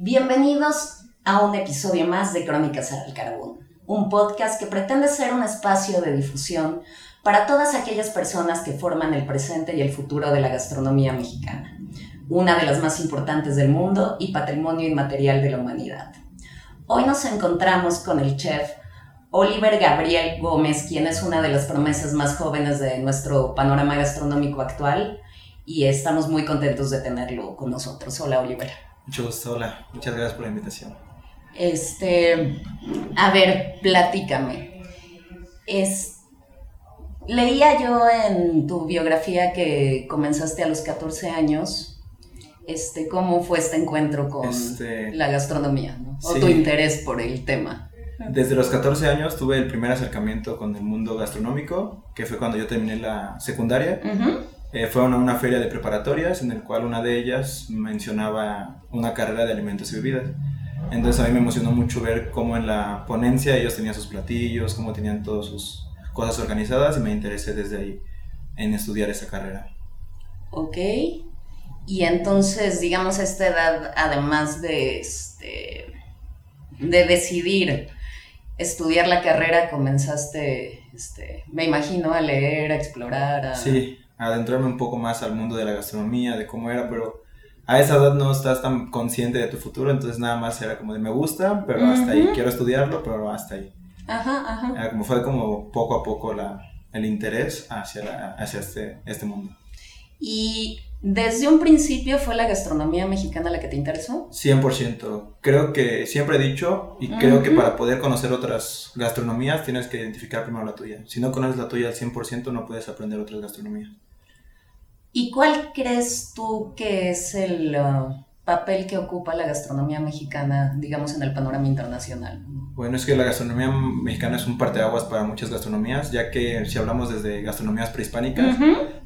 Bienvenidos a un episodio más de Crónicas al Carbón, un podcast que pretende ser un espacio de difusión para todas aquellas personas que forman el presente y el futuro de la gastronomía mexicana, una de las más importantes del mundo y patrimonio inmaterial de la humanidad. Hoy nos encontramos con el chef Oliver Gabriel Gómez, quien es una de las promesas más jóvenes de nuestro panorama gastronómico actual, y estamos muy contentos de tenerlo con nosotros. Hola, Oliver. Mucho gusto, hola. Muchas gracias por la invitación. Este, a ver, platícame. Es, leía yo en tu biografía que comenzaste a los 14 años. Este, ¿Cómo fue este encuentro con este, la gastronomía? O tu interés por el tema. Desde los 14 años tuve el primer acercamiento con el mundo gastronómico, que fue cuando yo terminé la secundaria. Eh, fue una, una, feria de preparatorias en el cual una de ellas mencionaba una carrera de alimentos y bebidas. Entonces a mí me emocionó mucho ver cómo en la ponencia ellos tenían sus platillos, cómo tenían todas sus cosas organizadas y me interesé desde ahí en estudiar esa carrera. Ok. Y entonces, digamos, a esta edad, además de, este, de decidir estudiar la carrera, comenzaste, este, me imagino, a leer, a explorar. A... Sí, adentrarme un poco más al mundo de la gastronomía, de cómo era, pero a esa edad no estás tan consciente de tu futuro, entonces nada más era como de me gusta, pero hasta ahí, quiero estudiarlo, pero hasta ahí. Ajá, ajá. Era como fue como poco a poco la, el interés hacia, hacia este, este mundo. ¿Y desde un principio fue la gastronomía mexicana la que te interesó? 100%. Creo que siempre he dicho y creo que para poder conocer otras gastronomías tienes que identificar primero la tuya. Si no conoces la tuya al 100% no puedes aprender otras gastronomías. ¿Y cuál crees tú que es el uh, papel que ocupa la gastronomía mexicana, digamos, en el panorama internacional? Bueno, es que la gastronomía mexicana es un parteaguas para muchas gastronomías, ya que si hablamos desde gastronomías prehispánicas,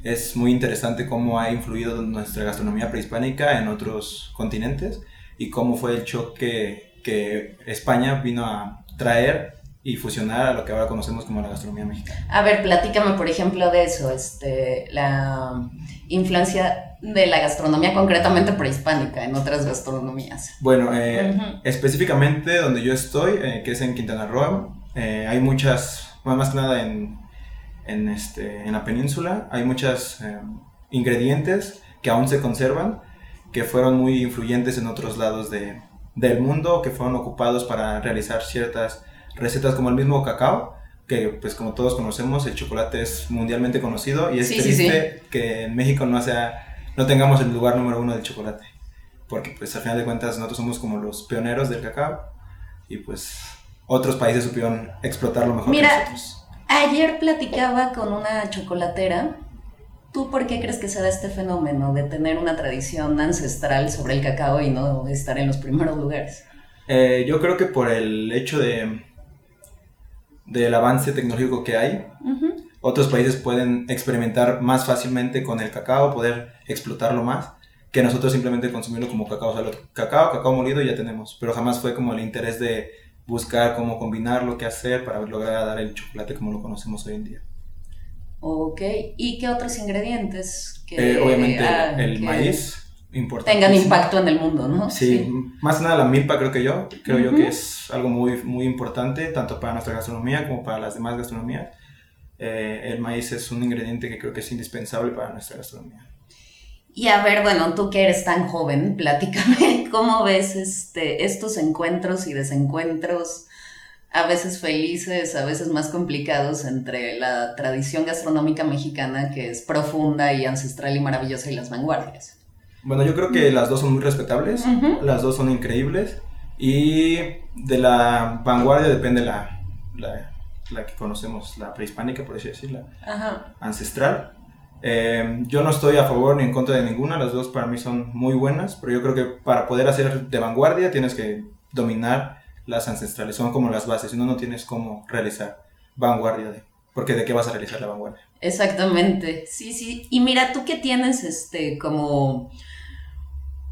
es muy interesante cómo ha influido nuestra gastronomía prehispánica en otros continentes y cómo fue el choque que España vino a traer y fusionar a lo que ahora conocemos como la gastronomía mexicana. A ver, platícame, por ejemplo, de eso, este, la influencia de la gastronomía concretamente prehispánica en otras gastronomías. Bueno, eh, específicamente donde yo estoy, eh, que es en Quintana Roo, eh, hay muchas, más que nada en, en, este, en la península, hay muchos ingredientes que aún se conservan, que fueron muy influyentes en otros lados de, del mundo, que fueron ocupados para realizar ciertas recetas como el mismo cacao, que pues como todos conocemos, el chocolate es mundialmente conocido y es triste que en México no, sea, no tengamos el lugar número uno del chocolate. Porque pues al final de cuentas nosotros somos como los pioneros del cacao y pues otros países supieron explotarlo mejor Mira, que nosotros. Ayer platicaba con una chocolatera. ¿Tú por qué crees que se da este fenómeno de tener una tradición ancestral sobre el cacao y no estar en los primeros lugares? Eh, yo creo que por el hecho de del avance tecnológico que hay. Otros países pueden experimentar más fácilmente con el cacao, poder explotarlo más, que nosotros simplemente consumirlo como cacao. O sea, cacao, cacao molido ya tenemos, pero jamás fue como el interés de buscar cómo combinarlo, qué hacer para lograr dar el chocolate como lo conocemos hoy en día. Ok, ¿y qué otros ingredientes? Que, eh, obviamente el, maíz, tengan impacto en el mundo, ¿no? Sí, más que nada la milpa creo que yo, creo yo que es algo muy, muy importante, tanto para nuestra gastronomía como para las demás gastronomías. Eh, el maíz es un ingrediente que creo que es indispensable para nuestra gastronomía. Y a ver, bueno, tú que eres tan joven, platícame, ¿cómo ves este, estos encuentros y desencuentros, a veces felices, a veces más complicados, entre la tradición gastronómica mexicana, que es profunda y ancestral y maravillosa, y las vanguardias? Bueno, yo creo que las dos son muy respetables, las dos son increíbles y de la vanguardia depende la, la, que conocemos, la prehispánica, por así decirlo, ancestral. Eh, yo no estoy a favor ni en contra de ninguna, las dos para mí son muy buenas, pero yo creo que para poder hacer de vanguardia tienes que dominar las ancestrales, son como las bases, si no, no tienes cómo realizar vanguardia, de, porque de qué vas a realizar la vanguardia. Exactamente, sí, sí. Y mira, tú que tienes este como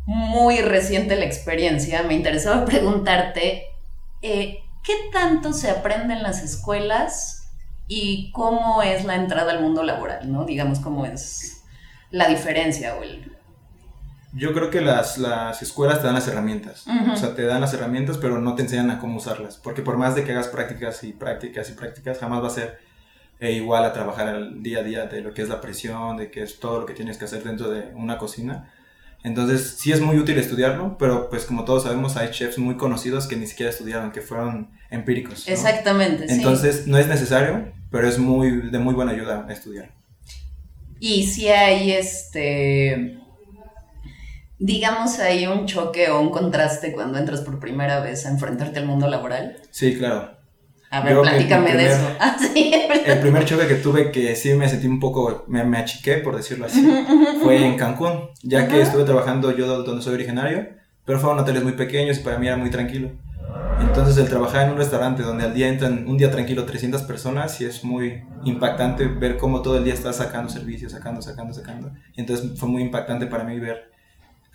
muy reciente la experiencia, me interesaba preguntarte, eh, ¿qué tanto se aprende en las escuelas y cómo es la entrada al mundo laboral, ¿no? Digamos, cómo es la diferencia o el... Yo creo que las, las escuelas te dan las herramientas. O sea, te dan las herramientas, pero no te enseñan a cómo usarlas. Porque por más de que hagas prácticas y prácticas y prácticas, jamás va a ser eh, igual a trabajar al día a día de lo que es la presión, de que es todo lo que tienes que hacer dentro de una cocina. Entonces, sí es muy útil estudiarlo, pero pues como todos sabemos, hay chefs muy conocidos que ni siquiera estudiaron, que fueron empíricos. ¿no? Exactamente, sí. Entonces, no es necesario, pero es muy de muy buena ayuda estudiar. Y si hay este, digamos, hay un choque o un contraste cuando entras por primera vez a enfrentarte al mundo laboral. Sí, claro. A ver, mi- platícame mi de primer- eso. Ah, sí. El primer choque que tuve que sí me sentí un poco, me, me achiqué, por decirlo así, fue en Cancún, ya que estuve trabajando yo do- donde soy originario, pero fueron hoteles muy pequeños y para mí era muy tranquilo. Entonces el trabajar en un restaurante donde al día entran un día tranquilo 300 personas y es muy impactante ver cómo todo el día estás sacando servicios, sacando, sacando, sacando. Entonces fue muy impactante para mí ver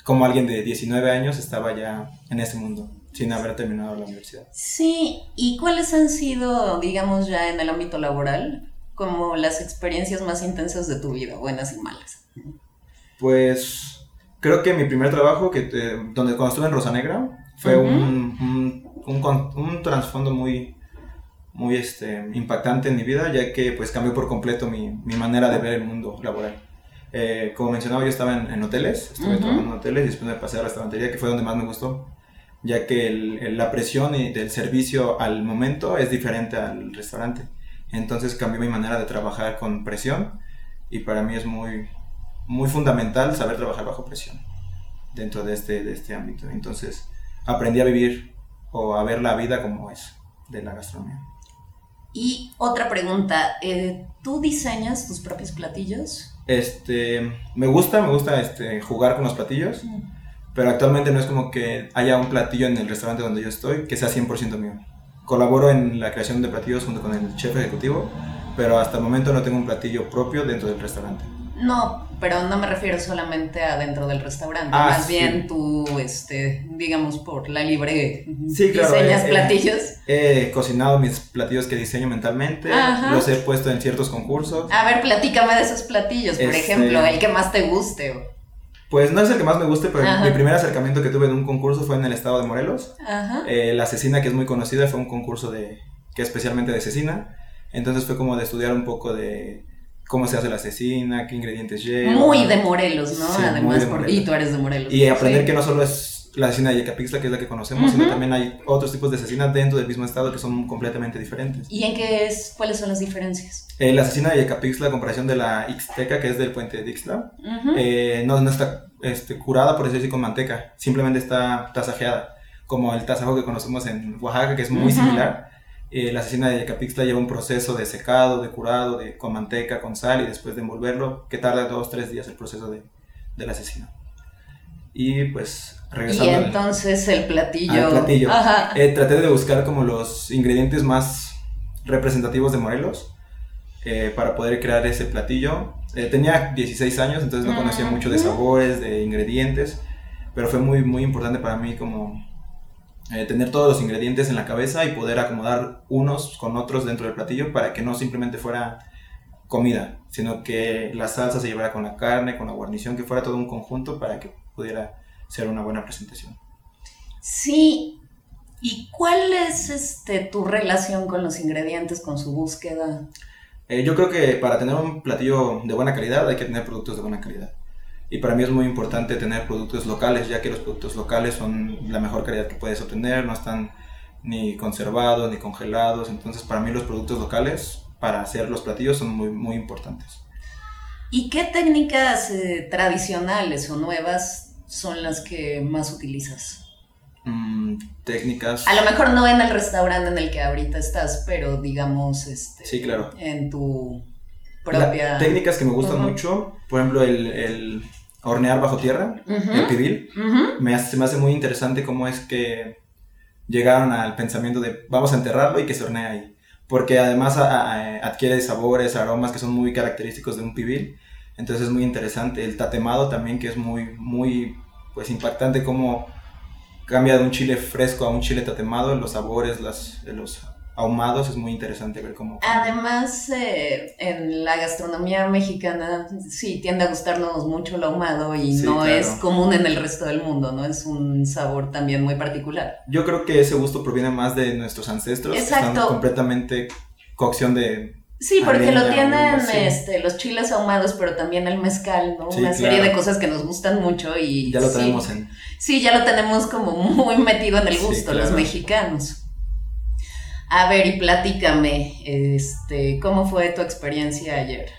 cómo alguien de 19 años estaba ya en ese mundo sin haber terminado la universidad. Sí, ¿y cuáles han sido, digamos, ya en el ámbito laboral, como las experiencias más intensas de tu vida, buenas y malas? Pues creo que mi primer trabajo, que eh, donde cuando estuve en Rosa Negra, fue un, un, un, un trasfondo muy, muy este, impactante en mi vida, ya que pues cambió por completo mi, mi manera de ver el mundo laboral. Eh, como mencionaba, yo estaba en, en hoteles, estuve Ujú. trabajando en hoteles y después me pasé a restaurantería, que fue donde más me gustó, ya que el- el- la presión y del servicio al momento es diferente al restaurante. Entonces cambió mi manera de trabajar con presión y para mí es muy, muy fundamental saber trabajar bajo presión dentro de este, de este ámbito. Entonces aprendí a vivir o a ver la vida como es de la gastronomía. Y otra pregunta, eh, ¿tú diseñas tus propios platillos? Este, me gusta, me gusta este, jugar con los platillos, pero actualmente no es como que haya un platillo en el restaurante donde yo estoy que sea 100% mío. Colaboro en la creación de platillos junto con el chef ejecutivo, pero hasta el momento no tengo un platillo propio dentro del restaurante. No, pero no me refiero solamente a dentro del restaurante, Ah, más sí. bien tú, este, digamos, por la libre, Sí, claro, diseñas eh, eh, platillos. He cocinado mis platillos que diseño mentalmente, Ajá. los he puesto en ciertos concursos. A ver, platícame de esos platillos, por Este- ejemplo, el que más te guste. o- Pues no es el que más me guste, pero Ajá. mi primer acercamiento que tuve en un concurso fue en el estado de Morelos. Ajá. Eh, la asesina, que es muy conocida, fue un concurso de, que especialmente de asesina. Entonces fue como de estudiar un poco de cómo se hace la asesina, qué ingredientes lleva. Muy de Morelos, ¿no? Sí, Además, de por- Morelos. y tú eres de Morelos. Y aprender Sí. que no solo es la asesina de Yecapixtla, que es la que conocemos, Ujú. sino también hay otros tipos de asesinas dentro del mismo estado que son completamente diferentes. ¿Y en qué es, cuáles son las diferencias? Eh, la asesina de Yecapixtla, a comparación de la Ixteca, que es del puente de Ixtla, Ujú. eh, no, no está este, curada, por decirlo así, con manteca. Simplemente está tasajeada. Como el tasajo que conocemos en Oaxaca, que es muy Ujú. similar. Eh, la asesina de Capixtla lleva un proceso de secado, de curado, de, con manteca, con sal y después de envolverlo, que tarda dos, tres días el proceso de, de la asesina. Y pues, y regresando al- entonces el platillo. al platillo. Ajá. eh, traté de buscar como los ingredientes más representativos de Morelos eh, para poder crear ese platillo. Eh, tenía 16 años, entonces no conocía mucho de Ujú. sabores, de ingredientes, pero fue muy, muy importante para mí como eh, tener todos los ingredientes en la cabeza y poder acomodar unos con otros dentro del platillo para que no simplemente fuera comida, sino que la salsa se llevara con la carne, con la guarnición, que fuera todo un conjunto para que pudiera ser una buena presentación. Sí. ¿Y cuál es este tu relación con los ingredientes, con su búsqueda? Eh, yo creo que para tener un platillo de buena calidad hay que tener productos de buena calidad. Y para mí es muy importante tener productos locales, ya que los productos locales son la mejor calidad que puedes obtener, no están ni conservados ni congelados. Entonces para mí los productos locales para hacer los platillos son muy, muy importantes. ¿Y qué técnicas eh, tradicionales o nuevas son las que más utilizas? Mm, técnicas... A lo mejor no en el restaurante en el que ahorita estás, pero digamos este, Sí, claro. en tu La- técnicas que me gustan mucho, por ejemplo el, el hornear bajo tierra, el pibil. ujú. me hace, se me hace muy interesante cómo es que llegaron al pensamiento de vamos a enterrarlo y que se hornee ahí. Porque además a- a- adquiere sabores, aromas que son muy característicos de un pibil. Entonces es muy interesante. El tatemado también que es muy, muy pues impactante cómo cambia de un chile fresco a un chile tatemado, los sabores, las, los ahumados, es muy interesante ver cómo... Además, eh, en la gastronomía mexicana sí tiende a gustarnos mucho lo ahumado y Sí, no claro. es común en el resto del mundo, ¿no? Es un sabor también muy particular. Yo creo que ese gusto proviene más de nuestros ancestros, que Exacto. están completamente cocción de... Sí, porque lo tienen este, los chiles ahumados, pero también el mezcal, ¿no? Sí, Una serie de cosas que nos gustan mucho y Ya lo sí, tenemos en... Sí, ya lo tenemos como muy metido en el Sí, gusto, claro. los mexicanos. A ver, y platícame, este, ¿cómo fue tu experiencia ayer?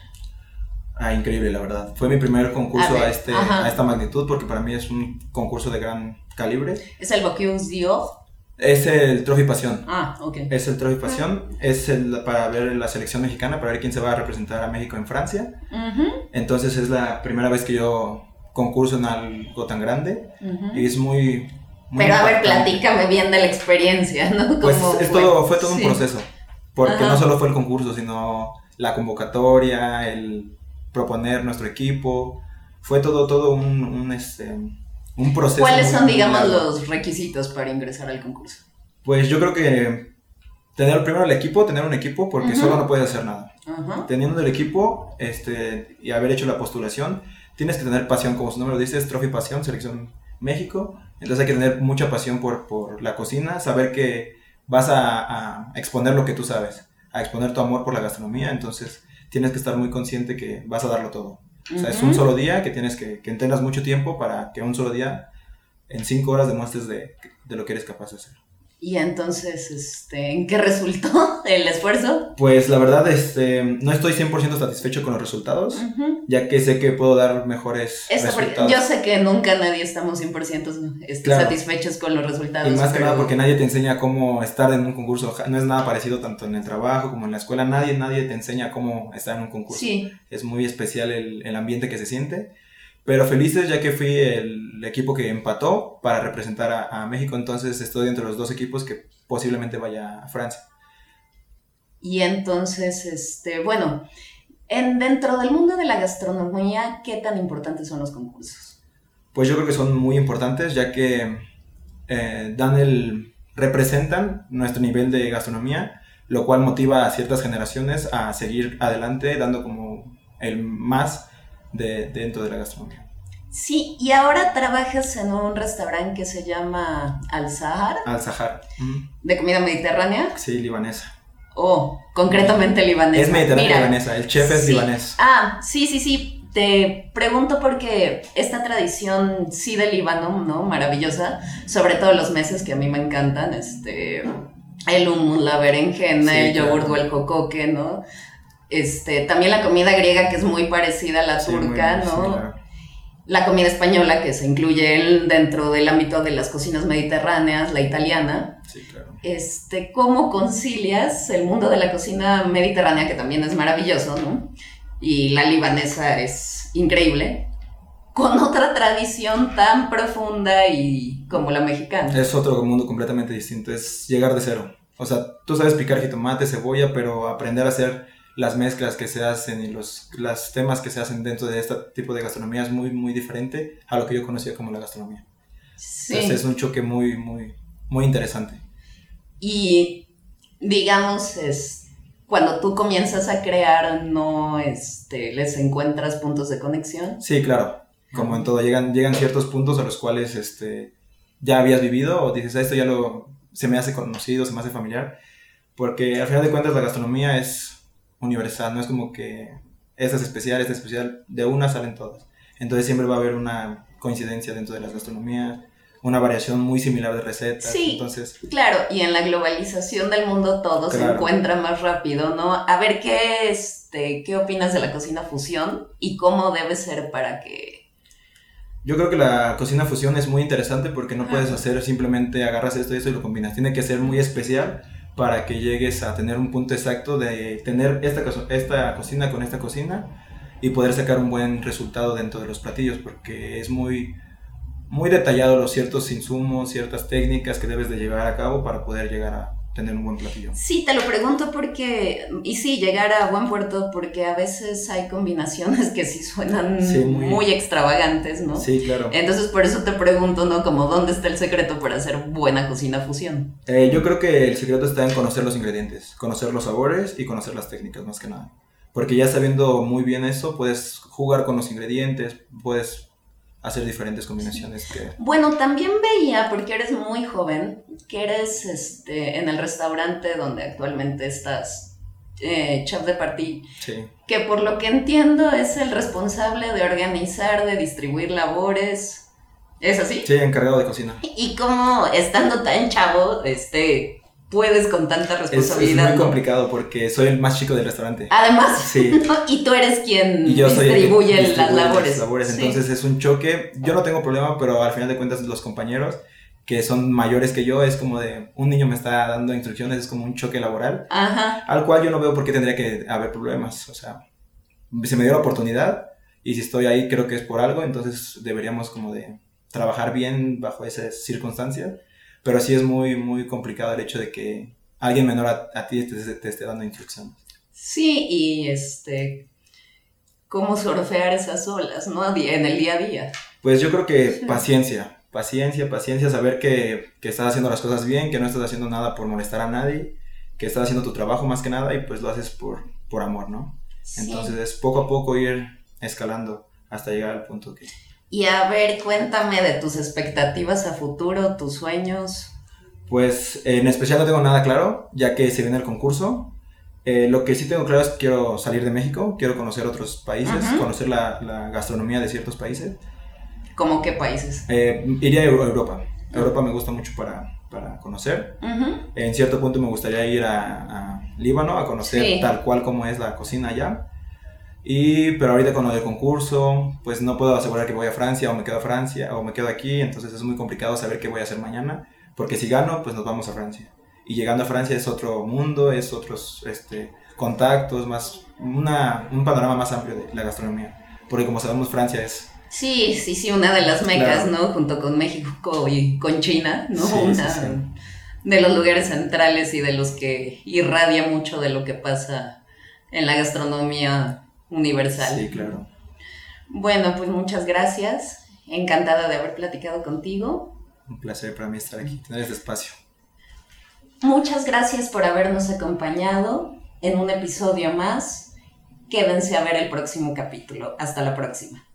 Ah, increíble, la verdad. Fue mi primer concurso A ver, a, este, ajá. a esta magnitud porque para mí es un concurso de gran calibre. ¿Es el Bocuse d'Or? Es el Trophy Pasión. Ah, ok. Es el Trophy Pasión. Es el, para ver la selección mexicana, para ver quién se va a representar a México en Francia. Entonces es la primera vez que yo concurso en algo tan grande ujú. y es muy... muy Pero a ver, platícame bien de la experiencia, ¿no? Pues ¿Cómo es todo, fue todo un Sí. proceso, porque Ajá. no solo fue el concurso, sino la convocatoria, el proponer nuestro equipo, fue todo, todo un, un, este, un proceso. ¿Cuáles son, digamos, largo. los requisitos para ingresar al concurso? Pues yo creo que tener primero el equipo, tener un equipo, porque solo no puedes hacer nada. Ajá. Teniendo el equipo este, y haber hecho la postulación, tienes que tener pasión, como su nombre lo dice, es Trophy Pasión, Selección México. Entonces hay que tener mucha pasión por, por la cocina, saber que vas a, a exponer lo que tú sabes, a exponer tu amor por la gastronomía, entonces tienes que estar muy consciente que vas a darlo todo. O sea, es un solo día que tienes que, que mucho tiempo para que un solo día, en cinco horas, demuestres de, de lo que eres capaz de hacer. Y entonces, este, ¿en qué resultó el esfuerzo? Pues la verdad, este, no estoy 100% satisfecho con los resultados, ya que sé que puedo dar mejores porque resultados. yo sé que nunca nadie estamos 100% este, Claro. satisfechos con los resultados. Y más que pero- nada porque nadie te enseña cómo estar en un concurso. No es nada parecido tanto en el trabajo como en la escuela. Nadie, nadie te enseña cómo estar en un concurso. Sí, Es muy especial el, el ambiente que se siente. Pero felices ya que fui el equipo que empató para representar a, a México. Entonces estoy entre los dos equipos que posiblemente vaya a Francia. y entonces, este, bueno, en, dentro del mundo de la gastronomía, ¿qué tan importantes son los concursos? Pues yo creo que son muy importantes ya que eh, dan el representan nuestro nivel de gastronomía, lo cual motiva a ciertas generaciones a seguir adelante dando como el más de, dentro de la gastronomía. Sí, y ahora trabajas en un restaurante que se llama Al Sahar, Al Sahar. De comida mediterránea, Sí, libanesa. o concretamente libanesa. Es mediterránea libanesa, el chef es libanés. Ah, sí, sí, sí. Te pregunto porque esta tradición sí de Líbano, ¿no? Maravillosa, sobre todo los meses que a mí me encantan, este, el hummus, la berenjena, Sí, el yogur claro. o el cocoque, ¿no? Este, también la comida griega que es muy parecida a la Sí, turca. La comida española que se incluye en- dentro del ámbito de las cocinas mediterráneas, la italiana. Sí, claro. Este, ¿cómo concilias el mundo de la cocina mediterránea, que también es maravilloso, ¿no? Y la libanesa es increíble, con otra tradición tan profunda y como la mexicana? Es otro mundo completamente distinto, es llegar de cero. O sea, tú sabes picar jitomate, cebolla, pero aprender a hacer las mezclas que se hacen y los las temas que se hacen dentro de este tipo de gastronomía es muy, muy diferente a lo que yo conocía como la gastronomía. Sí. Entonces es un choque muy, muy, muy interesante. Y digamos, es, cuando tú comienzas a crear, no este, les encuentras puntos de conexión. Sí, claro. Como en todo, llegan, llegan ciertos puntos a los cuales este, ya habías vivido o dices, "Ah, esto ya lo, se me hace conocido, se me hace familiar. Porque al final de cuentas la gastronomía es universal, no es como que esta es especial, esta es especial, de una salen todas. Entonces siempre va a haber una coincidencia dentro de las gastronomías, una variación muy similar de recetas. Sí. Entonces, Claro, y en la globalización del mundo todo se encuentra más rápido, ¿no? A ver, ¿qué, este, ¿qué opinas de la cocina fusión y cómo debe ser para que... Yo creo que la cocina fusión es muy interesante porque no Ajá. puedes hacer simplemente agarras esto y esto y lo combinas. Tiene que ser muy especial para que llegues a tener un punto exacto de tener esta, co- esta cocina con esta cocina y poder sacar un buen resultado dentro de los platillos porque es muy, muy detallado los ciertos insumos, ciertas técnicas que debes de llevar a cabo para poder llegar a tener un buen platillo. Sí, te lo pregunto porque, y sí, llegar a buen puerto porque a veces hay combinaciones que sí suenan muy, extravagantes, ¿no? Sí, claro. Entonces por eso te pregunto, ¿no? Como dónde está el secreto para hacer buena cocina fusión. Eh, yo creo que el secreto está en conocer los ingredientes, conocer los sabores y conocer las técnicas más que nada. Porque ya sabiendo muy bien eso, puedes jugar con los ingredientes, puedes hacer diferentes combinaciones que... Bueno, también veía, porque eres muy joven, que eres este, en el restaurante donde actualmente estás, eh, chef de party, sí. que por lo que entiendo es el responsable de organizar, de distribuir labores. ¿Es así? Sí, encargado de cocina. Y como estando tan chavo, este, puedes con tanta responsabilidad. Es, muy complicado porque soy el más chico del restaurante. Además, sí. y tú eres quien distribuye, las labores. Entonces es un choque. Yo no tengo problema, pero al final de cuentas los compañeros que son mayores que yo, es como de un niño me está dando instrucciones, es como un choque laboral, Ajá. al cual yo no veo por qué tendría que haber problemas. O sea, se me dio la oportunidad y si estoy ahí creo que es por algo, entonces deberíamos como de trabajar bien bajo esas circunstancias pero sí es muy, muy complicado el hecho de que alguien menor a, ti te, esté dando instrucciones. Sí, y este, cómo surfear esas olas, ¿no? En el día a día. Pues yo creo que paciencia, paciencia, paciencia, saber que, que, estás haciendo las cosas bien, que no estás haciendo nada por molestar a nadie, que estás haciendo tu trabajo más que nada y pues lo haces por, por amor, ¿no? Entonces es poco a poco ir escalando hasta llegar al punto que... Y a ver, cuéntame de tus expectativas a futuro, tus sueños. Pues en especial no tengo nada claro, ya que se viene el concurso. Eh, lo que sí tengo claro es que quiero salir de México, quiero conocer otros países, conocer la, gastronomía de ciertos países. ¿Cómo qué países? Eh, iría a Europa. Europa me gusta mucho para, para conocer. En cierto punto me gustaría ir a, Líbano a conocer tal cual como es la cocina allá. Y, pero ahorita con lo del concurso, pues no puedo asegurar que voy a Francia o me quedo a Francia o me quedo aquí, entonces es muy complicado saber qué voy a hacer mañana, porque si gano, pues nos vamos a Francia. Y llegando a Francia es otro mundo, es otros este, contactos, más una, un panorama más amplio de la gastronomía. Porque como sabemos, Francia es... Sí, sí, sí, una de las mecas, ¿no? Junto con México y con China, ¿no? una de los lugares centrales y de los que irradia mucho de lo que pasa en la gastronomía universal. Sí, claro. Bueno, pues muchas gracias. Encantada de haber platicado contigo. Un placer para mí estar aquí, tener este espacio. Muchas gracias por habernos acompañado en un episodio más. Quédense a ver el próximo capítulo. Hasta la próxima.